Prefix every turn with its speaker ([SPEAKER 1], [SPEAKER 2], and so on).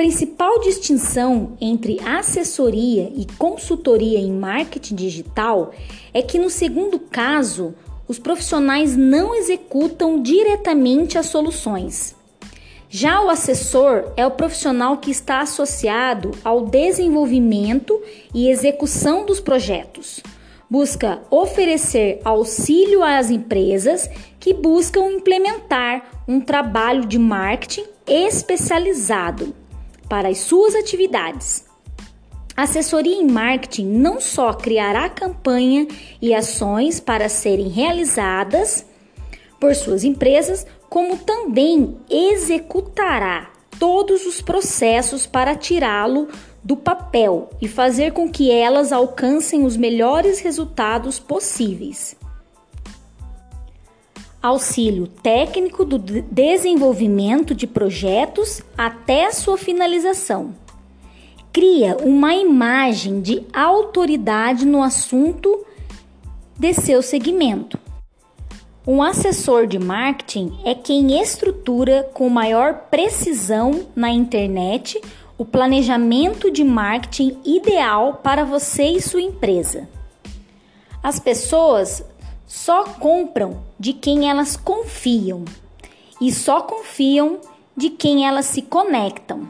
[SPEAKER 1] principal distinção entre assessoria e consultoria em marketing digital é que, no segundo caso, os profissionais não executam diretamente as soluções. Já o assessor é o profissional que está associado ao desenvolvimento e execução dos projetos. Busca oferecer auxílio às empresas que buscam implementar um trabalho de marketing especializado para as suas atividades. Assessoria em marketing não só criará campanha e ações para serem realizadas por suas empresas, como também executará todos os processos para tirá-lo do papel e fazer com que elas alcancem os melhores resultados possíveis. Auxílio técnico do desenvolvimento de projetos até sua finalização. Cria uma imagem de autoridade no assunto de seu segmento um assessor de marketing é quem estrutura com maior precisão na internet o planejamento de marketing ideal para você e sua empresa. As pessoas só compram de quem elas confiam e só confiam de quem elas se conectam.